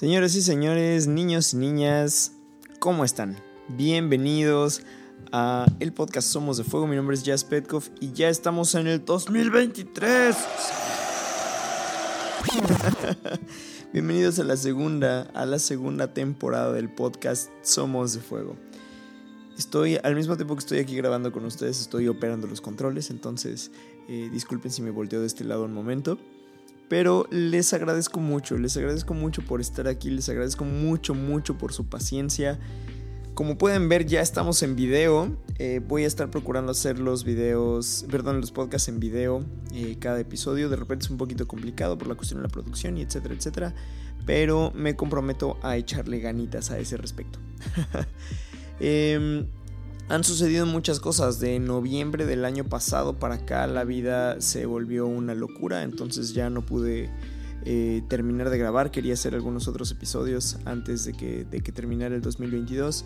Señores y señores, niños y niñas, ¿cómo están? Bienvenidos a el podcast Somos de Fuego. Mi nombre es Jazz Petkov y ya estamos en el 2023. Bienvenidos a la segunda, a la segunda temporada del podcast Somos de Fuego. Estoy, al mismo tiempo que estoy aquí grabando con ustedes, estoy operando los controles, entonces eh, disculpen si me volteo de este lado un momento. Pero les agradezco mucho, les agradezco mucho por estar aquí, les agradezco mucho, mucho por su paciencia. Como pueden ver, ya estamos en video. Eh, voy a estar procurando hacer los videos, perdón, los podcasts en video eh, cada episodio. De repente es un poquito complicado por la cuestión de la producción y etcétera, etcétera. Pero me comprometo a echarle ganitas a ese respecto. eh, han sucedido muchas cosas. De noviembre del año pasado para acá la vida se volvió una locura. Entonces ya no pude eh, terminar de grabar. Quería hacer algunos otros episodios antes de que, de que terminara el 2022.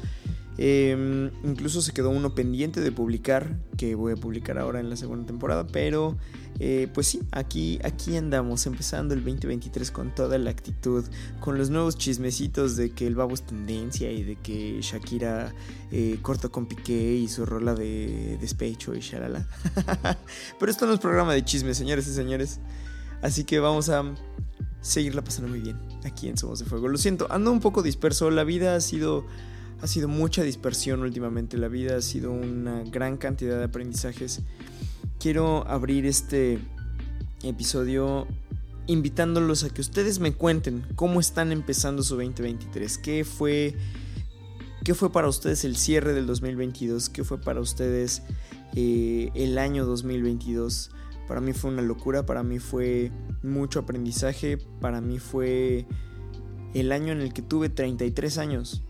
Eh, incluso se quedó uno pendiente de publicar, que voy a publicar ahora en la segunda temporada, pero eh, pues sí, aquí, aquí andamos, empezando el 2023 con toda la actitud, con los nuevos chismecitos de que el babo es tendencia y de que Shakira eh, cortó con Piqué y su rola de despecho y shalala. pero esto no es programa de chismes, señores y señores, así que vamos a seguirla pasando muy bien aquí en Somos de Fuego. Lo siento, ando un poco disperso, la vida ha sido ha sido mucha dispersión últimamente, la vida ha sido una gran cantidad de aprendizajes. Quiero abrir este episodio invitándolos a que ustedes me cuenten cómo están empezando su 2023, qué fue qué fue para ustedes el cierre del 2022, qué fue para ustedes eh, el año 2022. Para mí fue una locura, para mí fue mucho aprendizaje, para mí fue el año en el que tuve 33 años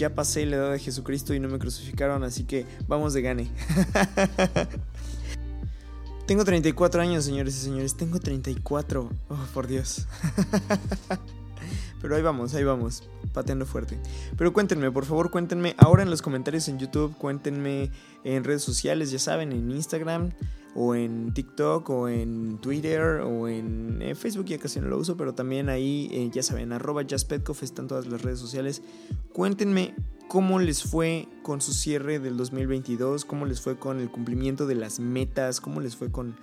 ya pasé la edad de Jesucristo y no me crucificaron, así que vamos de gane. Tengo 34 años, señores y señores. Tengo 34. Oh, por Dios. Pero ahí vamos, ahí vamos. Pateando fuerte. Pero cuéntenme, por favor, cuéntenme ahora en los comentarios en YouTube. Cuéntenme en redes sociales, ya saben, en Instagram o en TikTok o en Twitter o en eh, Facebook ya casi no lo uso, pero también ahí eh, ya saben, arroba JazzPetkoff están todas las redes sociales. Cuéntenme cómo les fue con su cierre del 2022, cómo les fue con el cumplimiento de las metas, cómo les fue con,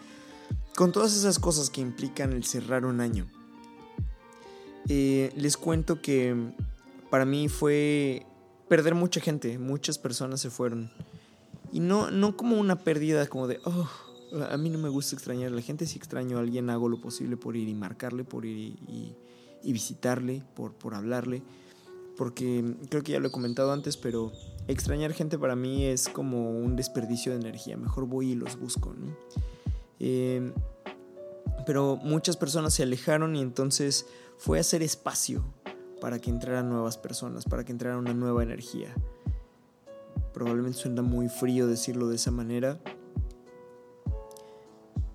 con todas esas cosas que implican el cerrar un año. Eh, les cuento que para mí fue perder mucha gente, muchas personas se fueron. Y no, no como una pérdida como de, oh, a mí no me gusta extrañar a la gente, si extraño a alguien hago lo posible por ir y marcarle, por ir y, visitarle, por, por hablarle, porque creo que ya lo he comentado antes, pero extrañar gente para mí es como un desperdicio de energía, mejor voy y los busco, em, pero muchas personas se alejaron y entonces fue hacer espacio para que entraran nuevas personas, para que entrara una nueva energía. Probablemente suena muy frío decirlo de esa manera,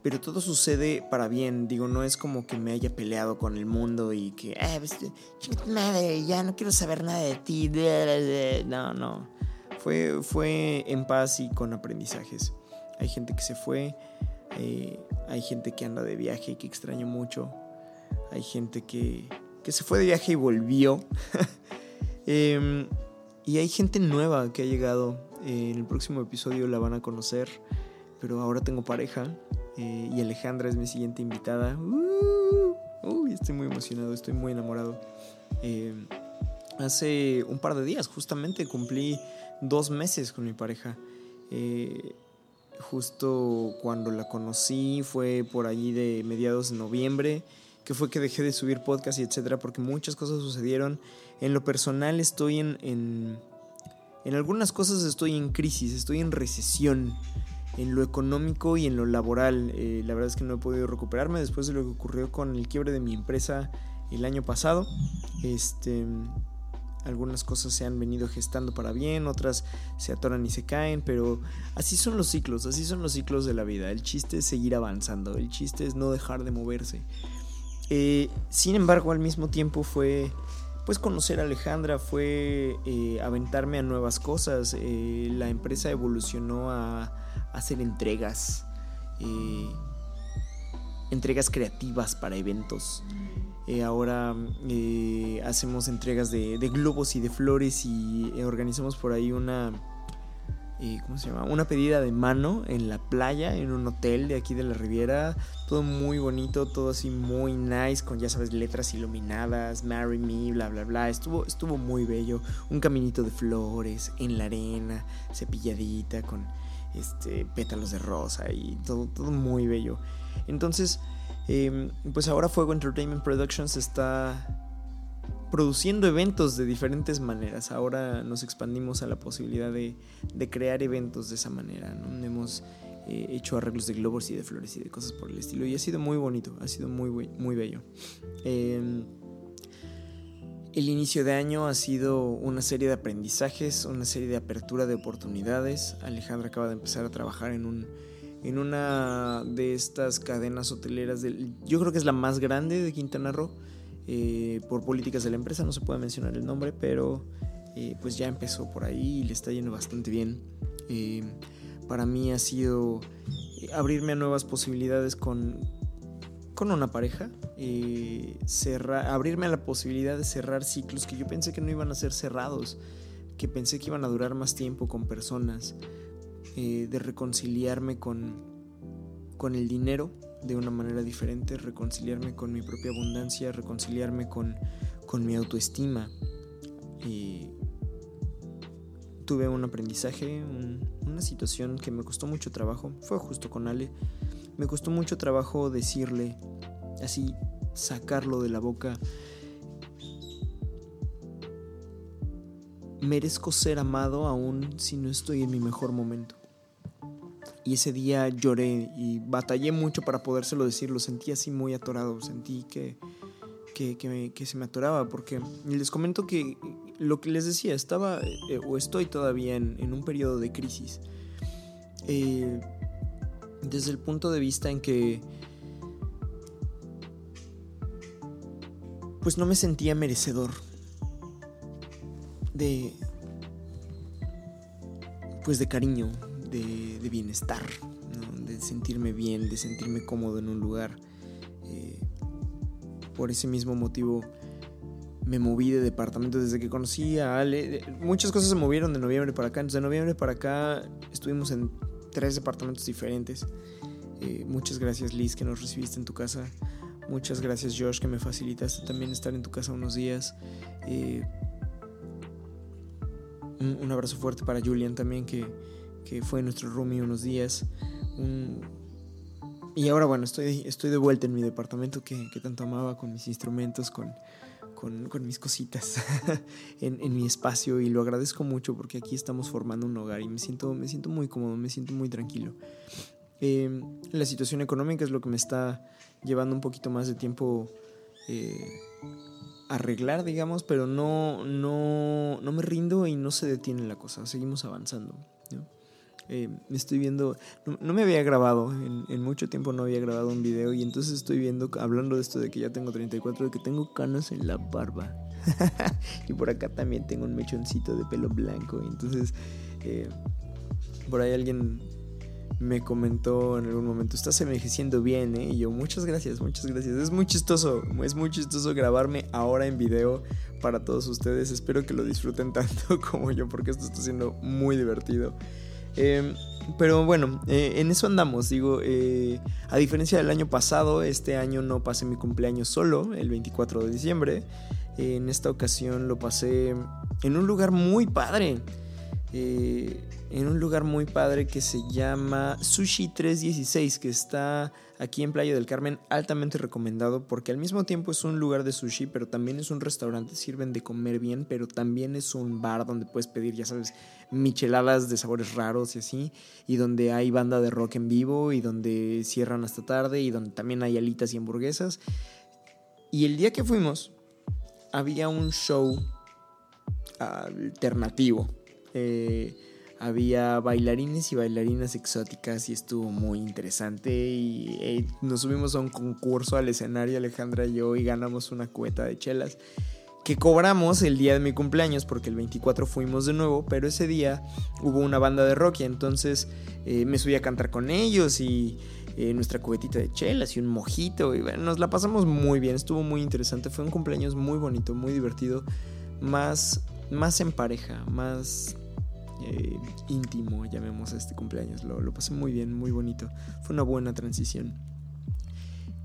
pero todo sucede para bien. Digo, no es como que me haya peleado con el mundo y que, eh, pues, madre, ya no quiero saber nada de ti. No, no. Fue, fue en paz y con aprendizajes. Hay gente que se fue, eh, hay gente que anda de viaje y que extraño mucho. Hay gente que, que se fue de viaje y volvió. Em, y hay gente nueva que ha llegado. en el próximo episodio la van a conocer. Pero ahora tengo pareja eh, y Alejandra es mi siguiente invitada. Uh, estoy muy emocionado, estoy muy enamorado. Eh, hace un par de días justamente cumplí dos meses con mi pareja. Eh, justo cuando la conocí fue por allí de mediados de noviembre, que fue que dejé de subir podcast y etcétera, porque muchas cosas sucedieron. En lo personal estoy en, en, en algunas cosas estoy en crisis, estoy en recesión en lo económico y en lo laboral. Eh, la verdad es que no he podido recuperarme después de lo que ocurrió con el quiebre de mi empresa el año pasado. Este, algunas cosas se han venido gestando para bien, otras se atoran y se caen, pero así son los ciclos, así son los ciclos de la vida. El chiste es seguir avanzando, el chiste es no dejar de moverse. Eh, sin embargo, al mismo tiempo fue pues conocer a Alejandra, fue eh, aventarme a nuevas cosas. Eh, la empresa evolucionó a, hacer entregas, entregas creativas para eventos. Ahora hacemos entregas de, de, globos y de flores y organizamos por ahí una ¿cómo se llama? Una pedida de mano en la playa, en un hotel de aquí de la Riviera. Todo muy bonito, todo así muy nice, con ya sabes, letras iluminadas, Marry Me, bla, bla, bla. Estuvo, estuvo muy bello. Un caminito de flores en la arena, cepilladita, con este, pétalos de rosa y todo, todo muy bello. Entonces, em, pues ahora Fuego Entertainment Productions está produciendo eventos de diferentes maneras. Ahora nos expandimos a la posibilidad de, crear eventos de esa manera. ¿no? Hemos eh, hecho arreglos de globos y de flores y de cosas por el estilo. Y ha sido muy bonito, ha sido muy, muy bello. Em, el inicio de año ha sido una serie de aprendizajes, una serie de apertura de oportunidades. Alejandra acaba de empezar a trabajar en un en una de estas cadenas hoteleras del yo creo que es la más grande de Quintana Roo eh, por políticas de la empresa, no se puede mencionar el nombre, pero eh, pues ya empezó por ahí y le está yendo bastante bien. Eh, para mí ha sido abrirme a nuevas posibilidades con, con una pareja, cerrar, abrirme a la posibilidad de cerrar ciclos que yo pensé que no iban a ser cerrados, que pensé que iban a durar más tiempo con personas, de reconciliarme con, con el dinero de una manera diferente, reconciliarme con mi propia abundancia, reconciliarme con, mi autoestima. Y tuve un aprendizaje, una situación que me costó mucho trabajo, fue justo con Ale, me costó mucho trabajo decirle, así, sacarlo de la boca. Merezco ser amado aún si no estoy en mi mejor momento. Y ese día lloré y batallé mucho para podérselo decir, lo sentí así muy atorado, sentí que, que, se me atoraba, porque les comento que lo que les decía, estaba eh, o estoy todavía en, un periodo de crisis. Eh, desde el punto de vista en que pues no me sentía merecedor de pues de cariño, de, bienestar, de sentirme bien, de sentirme cómodo en un lugar. Eh, por ese mismo motivo me moví de departamento desde que conocí a Ale. Muchas cosas se movieron de noviembre para acá. Entonces, de noviembre para acá estuvimos en tres departamentos diferentes. Eh, muchas gracias Liz que nos recibiste en tu casa. Muchas gracias Josh que me facilitaste también estar en tu casa unos días. Eh, un, abrazo fuerte para Julian también que, que fue nuestro roomie unos días. Y ahora bueno, estoy, estoy de vuelta en mi departamento que, tanto amaba, con mis instrumentos, con, con, mis cositas en, mi espacio y lo agradezco mucho porque aquí estamos formando un hogar y me siento, me siento muy cómodo, me siento muy tranquilo. Em, la situación económica es lo que me está llevando un poquito más de tiempo eh, arreglar, digamos, pero no, no, no me rindo y no se detiene la cosa, seguimos avanzando. Eh, estoy viendo, no, me había grabado, en, mucho tiempo no había grabado un video y entonces estoy viendo, hablando de esto de que ya tengo 34, de que tengo canas en la barba. y por acá también tengo un mechoncito de pelo blanco. Y entonces, eh, por ahí alguien me comentó en algún momento, estás envejeciendo bien, ¿eh? Y yo, muchas gracias, muchas gracias. Es muy chistoso, es muy chistoso grabarme ahora en video para todos ustedes. Espero que lo disfruten tanto como yo, porque esto está siendo muy divertido. Em, pero bueno, eh, en eso andamos. Digo, eh, a diferencia del año pasado, este año no pasé mi cumpleaños solo, el 24 de diciembre. en esta ocasión lo pasé en un lugar muy padre. En un lugar muy padre que se llama Sushi 316, que está aquí en Playa del Carmen, altamente recomendado porque al mismo tiempo es un lugar de sushi, pero también es un restaurante, sirven de comer bien, pero también es un bar donde puedes pedir, ya sabes, micheladas de sabores raros y así, y donde hay banda de rock en vivo y donde cierran hasta tarde y donde también hay alitas y hamburguesas. Y el día que fuimos, había un show alternativo. Eh, había bailarines y bailarinas exóticas y estuvo muy interesante. Y eh, nos subimos a un concurso al escenario, Alejandra y yo, y ganamos una cueta de chelas que cobramos el día de mi cumpleaños, porque el 24 fuimos de nuevo, pero ese día hubo una banda de rock y entonces eh, me subí a cantar con ellos y eh, nuestra cubetita de chelas y un mojito. Y bueno, nos la pasamos muy bien, estuvo muy interesante. Fue un cumpleaños muy bonito, muy divertido, más, más en pareja, más eh, íntimo, llamemos a este cumpleaños. Lo, pasé muy bien, muy bonito. Fue una buena transición.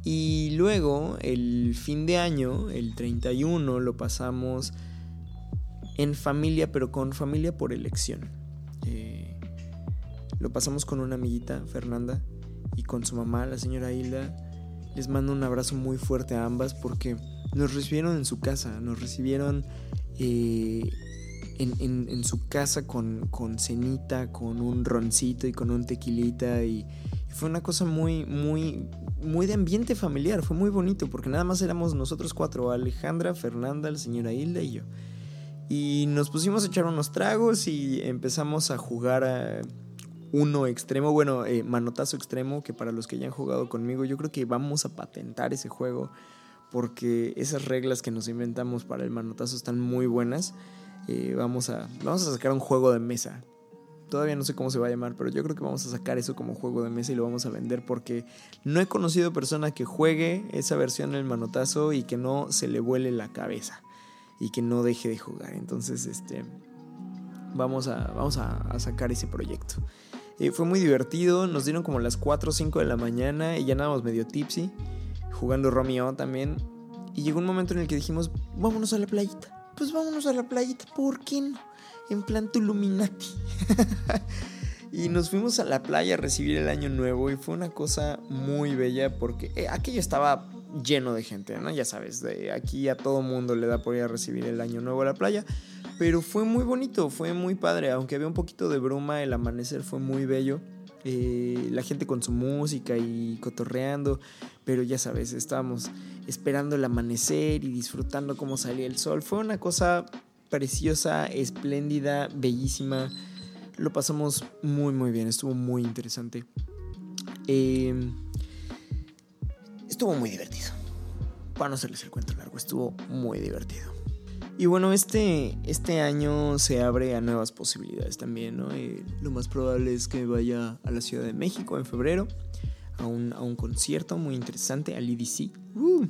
Y luego, el fin de año, el 31, lo pasamos en familia, pero con familia por elección. Eh, lo pasamos con una amiguita, Fernanda, y con su mamá, la señora Hilda. Les mando un abrazo muy fuerte a ambas porque nos recibieron en su casa, nos recibieron eh, en, su casa con, con cenita, con un roncito y con un tequilita y, fue una cosa muy, muy, muy de ambiente familiar, fue muy bonito porque nada más éramos nosotros cuatro, Alejandra, Fernanda, la señora Hilda y yo. Y nos pusimos a echar unos tragos y empezamos a jugar a uno extremo, bueno, eh, manotazo extremo, que para los que ya han jugado conmigo, yo creo que vamos a patentar ese juego porque esas reglas que nos inventamos para el manotazo están muy buenas. Eh, vamos, a, vamos a sacar un juego de mesa Todavía no sé cómo se va a llamar, pero yo creo que vamos a sacar eso como juego de mesa y lo vamos a vender porque no he conocido persona que juegue esa versión en el manotazo y que no se le vuele la cabeza y que no deje de jugar. Entonces, este, vamos a, vamos a, sacar ese proyecto. Eh, fue muy divertido, nos dieron como las 4 o 5 de la mañana y ya andábamos medio tipsy, jugando Romeo también. Y llegó un momento en el que dijimos, vámonos a la playita. Pues vámonos a la playita, ¿por qué no? en plan Tuluminati. y nos fuimos a la playa a recibir el año nuevo y fue una cosa muy bella porque eh, aquello estaba lleno de gente, ¿no? Ya sabes, de aquí a todo mundo le da por ir a recibir el año nuevo a la playa. Pero fue muy bonito, fue muy padre, aunque había un poquito de bruma, el amanecer fue muy bello. Eh, la gente con su música y cotorreando, pero ya sabes, estábamos esperando el amanecer y disfrutando cómo salía el sol. Fue una cosa preciosa, espléndida, bellísima. Lo pasamos muy, muy bien, estuvo muy interesante. Em, estuvo muy divertido. Para no hacerles el cuento largo, estuvo muy divertido. Y bueno, este, este año se abre a nuevas posibilidades también, ¿no? Eh, lo más probable es que vaya a la Ciudad de México en febrero a un, a un concierto muy interesante, al EDC. Uh,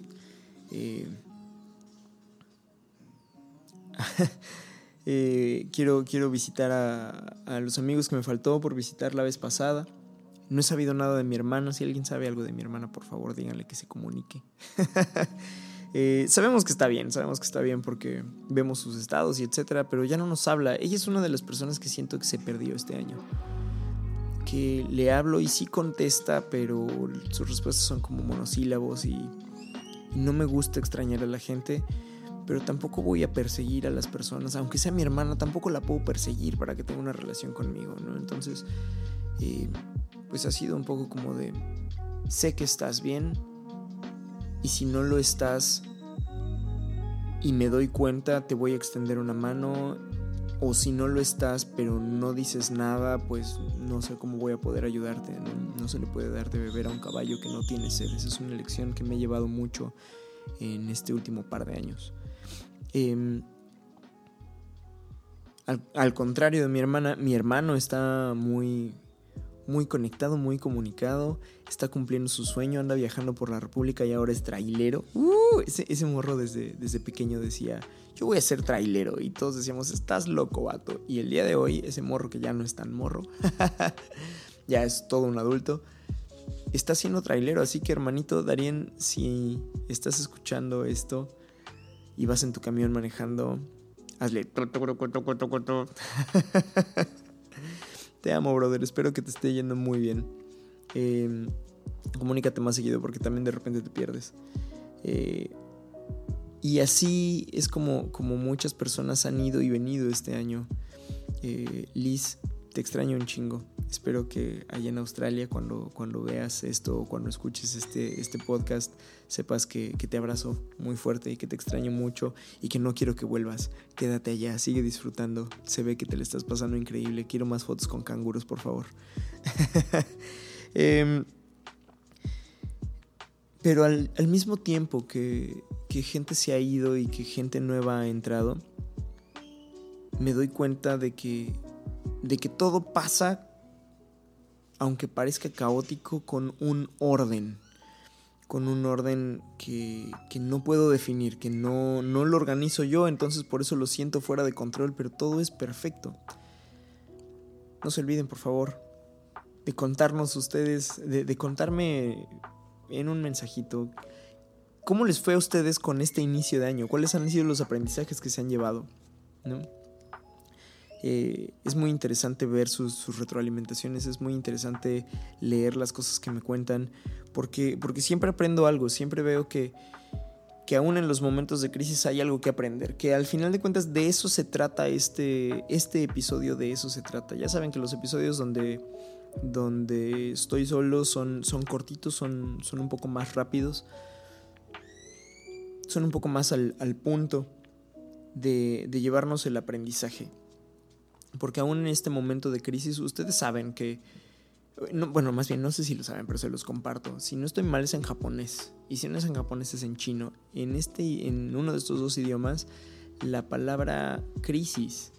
eh, Eh, quiero, quiero visitar a, los amigos que me faltó por visitar la vez pasada. No he sabido nada de mi hermana. Si alguien sabe algo de mi hermana, por favor, díganle que se comunique. Eh, sabemos que está bien, sabemos que está bien porque vemos sus estados y etcétera, pero ya no nos habla. Ella es una de las personas que siento que se perdió este año. Que le hablo y sí contesta, pero sus respuestas son como monosílabos y no me gusta extrañar a la gente pero tampoco voy a perseguir a las personas, aunque sea mi hermana, tampoco la puedo perseguir para que tenga una relación conmigo, ¿no? Entonces, eh, pues ha sido un poco como de, sé que estás bien, y si no lo estás y me doy cuenta, te voy a extender una mano, o si no lo estás, pero no dices nada, pues no sé cómo voy a poder ayudarte, no, se le puede dar de beber a un caballo que no tiene sed, esa es una lección que me ha llevado mucho en este último par de años. Em, al, contrario de mi hermana, mi hermano está muy, muy conectado, muy comunicado, está cumpliendo su sueño, anda viajando por la República y ahora es trailero. Uh, ese, morro desde, desde pequeño decía, yo voy a ser trailero. Y todos decíamos, estás loco, vato. Y el día de hoy, ese morro que ya no es tan morro, ya es todo un adulto, está siendo trailero. Así que hermanito Darien, si estás escuchando esto, y vas en tu camión manejando, hazle... te amo, brother. Espero que te esté yendo muy bien. Em, comunícate más seguido porque también de repente te pierdes. Eh, y así es como, como muchas personas han ido y venido este año. Eh, Liz, te extraño un chingo. Espero que allá en Australia, cuando, cuando veas esto o cuando escuches este, este podcast, sepas que, que, te abrazo muy fuerte y que te extraño mucho y que no quiero que vuelvas. Quédate allá, sigue disfrutando. Se ve que te le estás pasando increíble. Quiero más fotos con canguros, por favor. eh, pero al, al, mismo tiempo que, que gente se ha ido y que gente nueva ha entrado, me doy cuenta de que, de que todo pasa aunque parezca caótico, con un orden. Con un orden que, que no puedo definir, que no, no, lo organizo yo, entonces por eso lo siento fuera de control, pero todo es perfecto. No se olviden, por favor, de contarnos ustedes, de, de contarme en un mensajito cómo les fue a ustedes con este inicio de año, cuáles han sido los aprendizajes que se han llevado, ¿no? Eh, es muy interesante ver sus, retroalimentaciones, es muy interesante leer las cosas que me cuentan, porque, porque siempre aprendo algo, siempre veo que, que aún en los momentos de crisis hay algo que aprender, que al final de cuentas de eso se trata este, este episodio, de eso se trata. Ya saben que los episodios donde, donde estoy solo son, son cortitos, son, son un poco más rápidos, son un poco más al, al punto de llevarnos el aprendizaje. Porque aún en este momento de crisis, ustedes saben que. No, bueno, más bien, no sé si lo saben, pero se los comparto. Si no estoy mal, es en japonés. Y si no es en japonés, es en chino. En, este, en uno de estos dos idiomas, la palabra crisis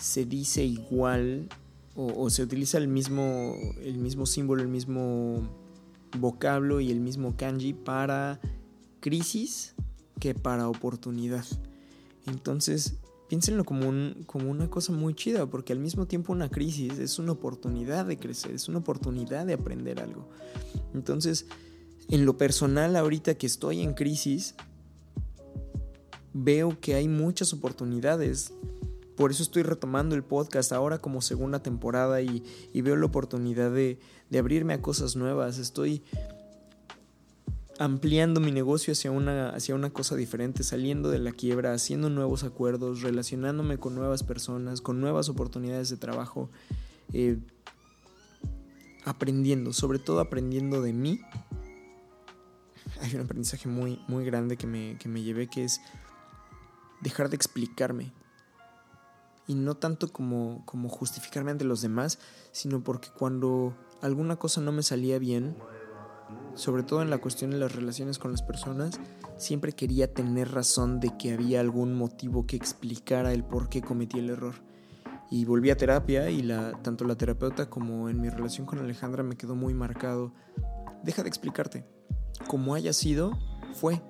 se dice igual o, o se utiliza el mismo, el mismo símbolo, el mismo vocablo y el mismo kanji para crisis que para oportunidad. Entonces, piénsenlo como, un, como una cosa muy chida, porque al mismo tiempo una crisis es una oportunidad de crecer, es una oportunidad de aprender algo. Entonces, en lo personal, ahorita que estoy en crisis, veo que hay muchas oportunidades. Por eso estoy retomando el podcast ahora como segunda temporada y, y veo la oportunidad de, de abrirme a cosas nuevas. Estoy ampliando mi negocio hacia una, hacia una cosa diferente, saliendo de la quiebra, haciendo nuevos acuerdos, relacionándome con nuevas personas, con nuevas oportunidades de trabajo, eh, aprendiendo, sobre todo aprendiendo de mí. Hay un aprendizaje muy, muy grande que me, que me llevé que es dejar de explicarme. Y no tanto como, como justificarme ante los demás, sino porque cuando alguna cosa no me salía bien, sobre todo en la cuestión de las relaciones con las personas, siempre quería tener razón de que había algún motivo que explicara el por qué cometí el error. Y volví a terapia y la, tanto la terapeuta como en mi relación con Alejandra me quedó muy marcado. Deja de explicarte. Como haya sido, fue.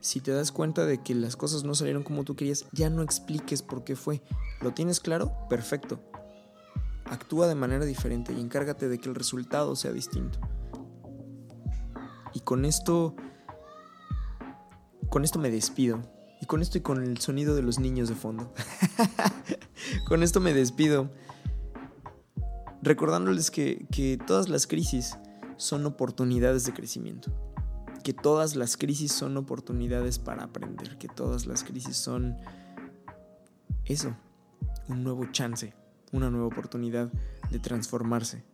Si te das cuenta de que las cosas no salieron como tú querías, ya no expliques por qué fue. ¿Lo tienes claro? Perfecto. Actúa de manera diferente y encárgate de que el resultado sea distinto. Con esto. Con esto me despido. Y con esto y con el sonido de los niños de fondo. con esto me despido. Recordándoles que, que todas las crisis son oportunidades de crecimiento. Que todas las crisis son oportunidades para aprender. Que todas las crisis son eso. Un nuevo chance. Una nueva oportunidad de transformarse.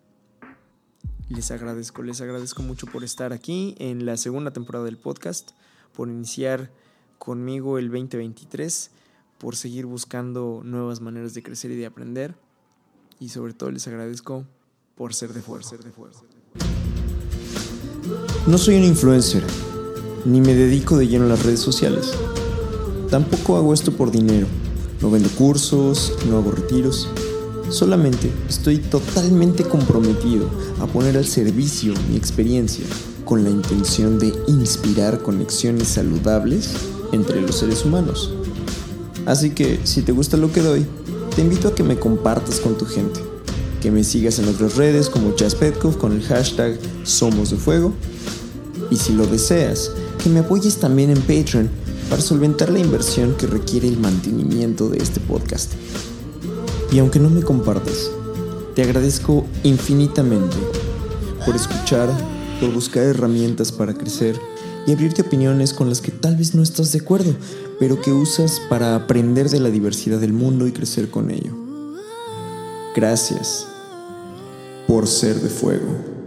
Les agradezco, les agradezco mucho por estar aquí en la segunda temporada del podcast, por iniciar conmigo el 2023, por seguir buscando nuevas maneras de crecer y de aprender. Y sobre todo les agradezco por ser de fuerza. Ser de fuerza. No soy un influencer, ni me dedico de lleno a las redes sociales. Tampoco hago esto por dinero. No vendo cursos, no hago retiros. Solamente estoy totalmente comprometido a poner al servicio mi experiencia con la intención de inspirar conexiones saludables entre los seres humanos. Así que si te gusta lo que doy, te invito a que me compartas con tu gente, que me sigas en otras redes como Chas Petkov con el hashtag Somos de Fuego y si lo deseas, que me apoyes también en Patreon para solventar la inversión que requiere el mantenimiento de este podcast. Y aunque no me compartas, te agradezco infinitamente por escuchar, por buscar herramientas para crecer y abrirte opiniones con las que tal vez no estás de acuerdo, pero que usas para aprender de la diversidad del mundo y crecer con ello. Gracias, por ser de fuego.